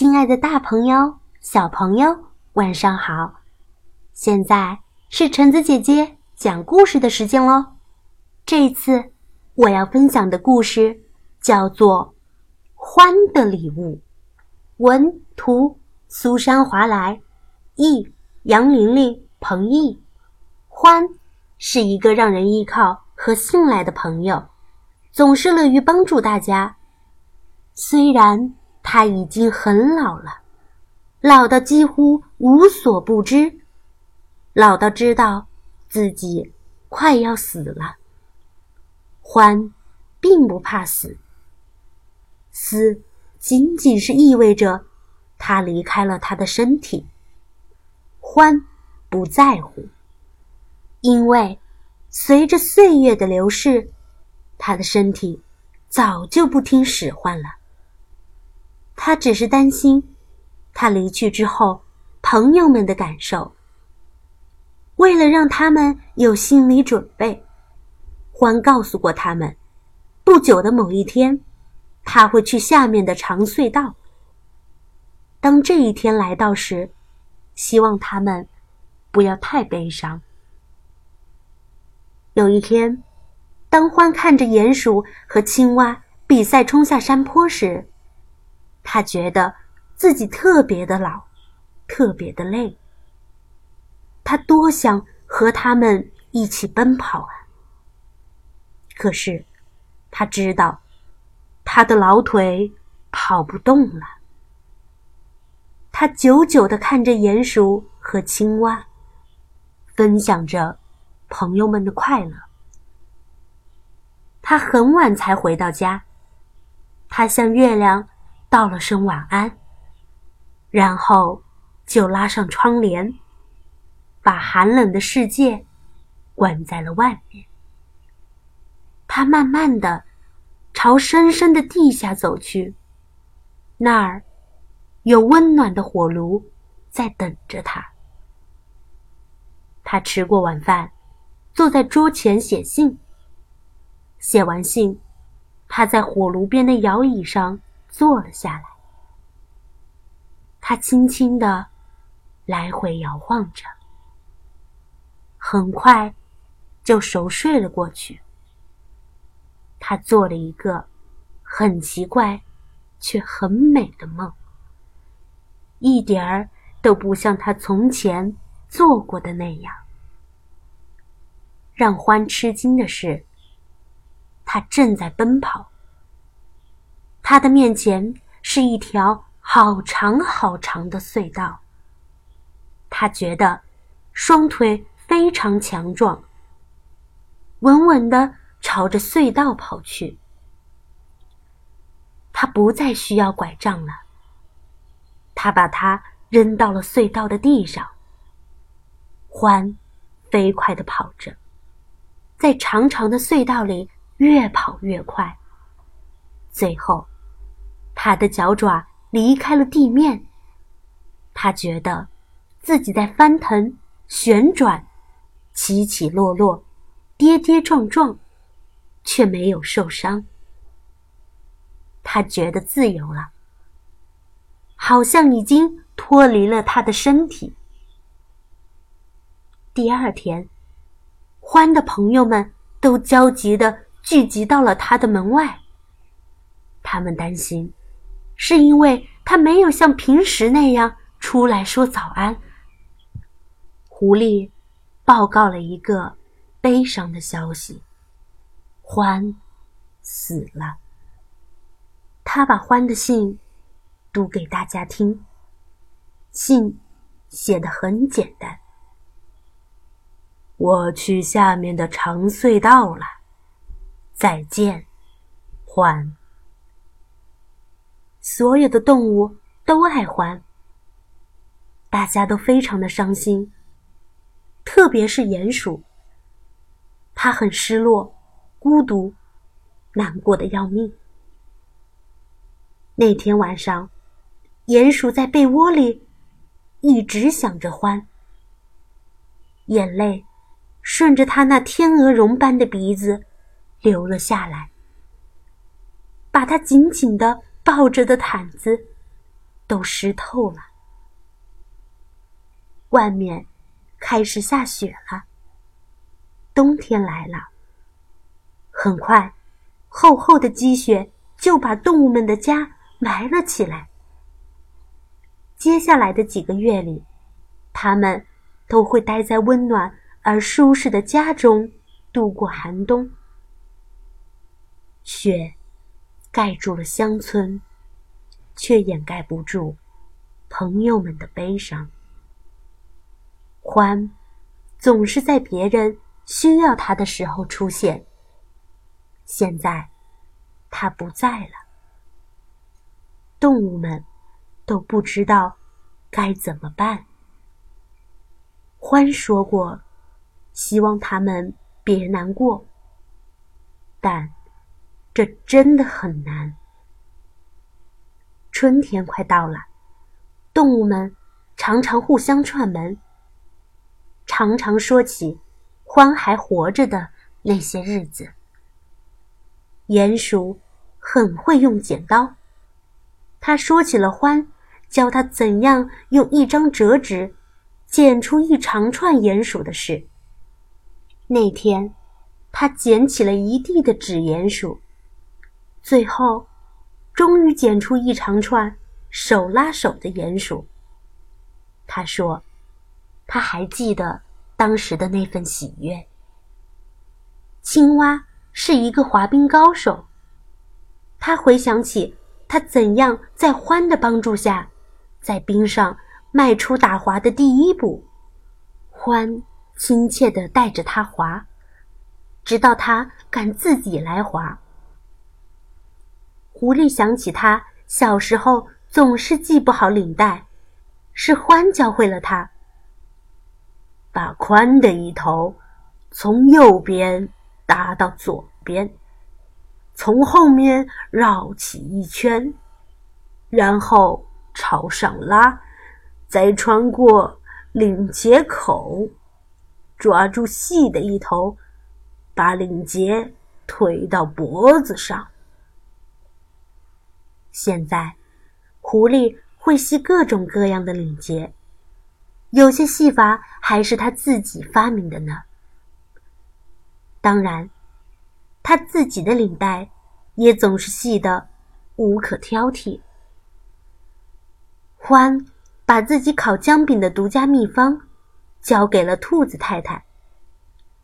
亲爱的，大朋友、小朋友，晚上好！现在是橙子姐姐讲故事的时间喽。这次我要分享的故事叫做《欢的礼物》，文图苏珊·华莱，译杨玲玲、彭毅。欢是一个让人依靠和信赖的朋友，总是乐于帮助大家。虽然。他已经很老了，老到几乎无所不知，老到知道自己快要死了。欢，并不怕死，死仅仅是意味着他离开了他的身体。欢不在乎，因为随着岁月的流逝，他的身体早就不听使唤了。他只是担心，他离去之后，朋友们的感受。为了让他们有心理准备，欢告诉过他们，不久的某一天，他会去下面的长隧道。当这一天来到时，希望他们不要太悲伤。有一天，当欢看着鼹鼠和青蛙比赛冲下山坡时，他觉得自己特别的老，特别的累。他多想和他们一起奔跑啊！可是，他知道他的老腿跑不动了。他久久的看着鼹鼠和青蛙，分享着朋友们的快乐。他很晚才回到家，他向月亮。道了声晚安，然后就拉上窗帘，把寒冷的世界关在了外面。他慢慢的朝深深的地下走去，那儿有温暖的火炉在等着他。他吃过晚饭，坐在桌前写信。写完信，他在火炉边的摇椅上。坐了下来，他轻轻的来回摇晃着，很快就熟睡了过去。他做了一个很奇怪却很美的梦，一点儿都不像他从前做过的那样。让欢吃惊的是，他正在奔跑。他的面前是一条好长好长的隧道。他觉得双腿非常强壮，稳稳的朝着隧道跑去。他不再需要拐杖了。他把它扔到了隧道的地上。欢，飞快的跑着，在长长的隧道里越跑越快。最后。他的脚爪离开了地面，他觉得自己在翻腾、旋转、起起落落、跌跌撞撞，却没有受伤。他觉得自由了，好像已经脱离了他的身体。第二天，欢的朋友们都焦急的聚集到了他的门外，他们担心。是因为他没有像平时那样出来说早安。狐狸报告了一个悲伤的消息：欢死了。他把欢的信读给大家听。信写的很简单：“我去下面的长隧道了，再见，欢。”所有的动物都爱欢，大家都非常的伤心，特别是鼹鼠。它很失落、孤独、难过的要命。那天晚上，鼹鼠在被窝里一直想着欢，眼泪顺着他那天鹅绒般的鼻子流了下来，把它紧紧的。抱着的毯子都湿透了。外面开始下雪了，冬天来了。很快，厚厚的积雪就把动物们的家埋了起来。接下来的几个月里，它们都会待在温暖而舒适的家中度过寒冬。雪盖住了乡村，却掩盖不住朋友们的悲伤。欢总是在别人需要他的时候出现。现在，他不在了。动物们都不知道该怎么办。欢说过，希望他们别难过，但这真的很难。春天快到了，动物们常常互相串门，常常说起獾还活着的那些日子。鼹鼠很会用剪刀。他说起了獾教他怎样用一张折纸剪出一长串鼹鼠的事。那天，他捡起了一地的纸鼹鼠，最后，终于剪出一长串手拉手的鼹鼠。他说，他还记得当时的那份喜悦。青蛙。是一个滑冰高手。他回想起他怎样在獾的帮助下，在冰上迈出打滑的第一步。獾亲切地带着他滑，直到他敢自己来滑。狐狸想起他小时候总是系不好领带，是欢教会了他。把宽的一头从右边。搭到左边，从后面绕起一圈，然后朝上拉，再穿过领结口，抓住细的一头，把领结推到脖子上。现在，狐狸会系各种各样的领结，有些系法还是他自己发明的呢。当然，他自己的领带也总是细的无可挑剔。欢把自己烤姜饼的独家秘方交给了兔子太太，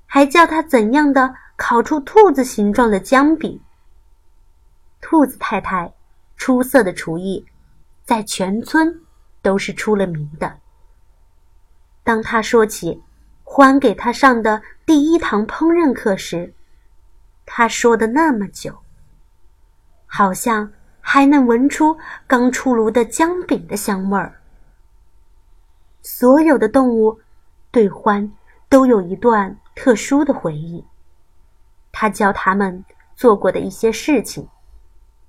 还教他怎样的烤出兔子形状的姜饼。兔子太太出色的厨艺，在全村都是出了名的。当他说起。欢给他上的第一堂烹饪课时，他说的那么久，好像还能闻出刚出炉的姜饼的香味儿。所有的动物对欢都有一段特殊的回忆。他教他们做过的一些事情，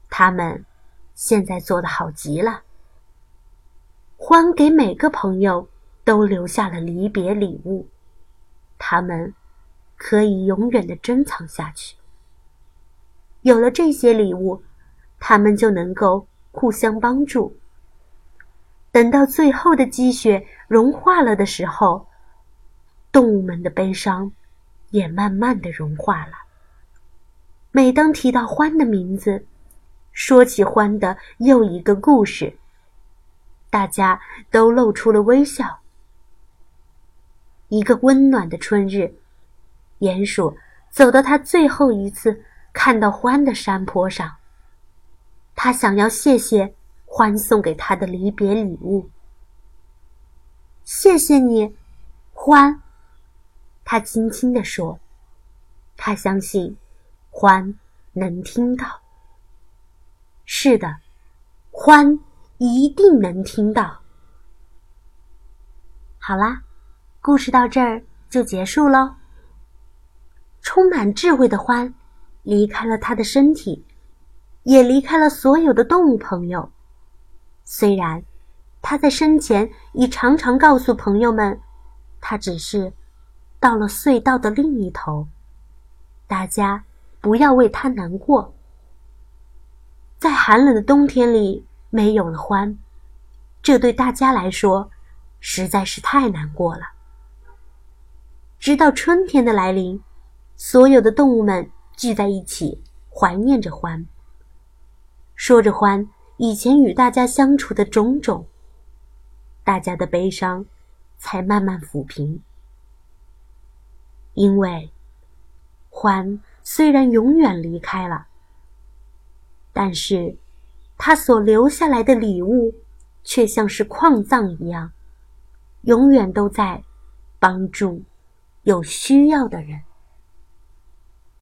他们现在做的好极了。欢给每个朋友都留下了离别礼物。他们可以永远的珍藏下去。有了这些礼物，他们就能够互相帮助。等到最后的积雪融化了的时候，动物们的悲伤也慢慢的融化了。每当提到欢的名字，说起欢的又一个故事，大家都露出了微笑。一个温暖的春日，鼹鼠走到他最后一次看到欢的山坡上。他想要谢谢欢送给他的离别礼物。谢谢你，欢。他轻轻地说：“他相信欢能听到。是的，欢一定能听到。”好啦。故事到这儿就结束喽。充满智慧的獾离开了他的身体，也离开了所有的动物朋友。虽然他在生前已常常告诉朋友们，他只是到了隧道的另一头，大家不要为他难过。在寒冷的冬天里，没有了獾，这对大家来说实在是太难过了。直到春天的来临，所有的动物们聚在一起，怀念着欢，说着欢以前与大家相处的种种，大家的悲伤才慢慢抚平。因为欢虽然永远离开了，但是他所留下来的礼物却像是矿藏一样，永远都在帮助。有需要的人。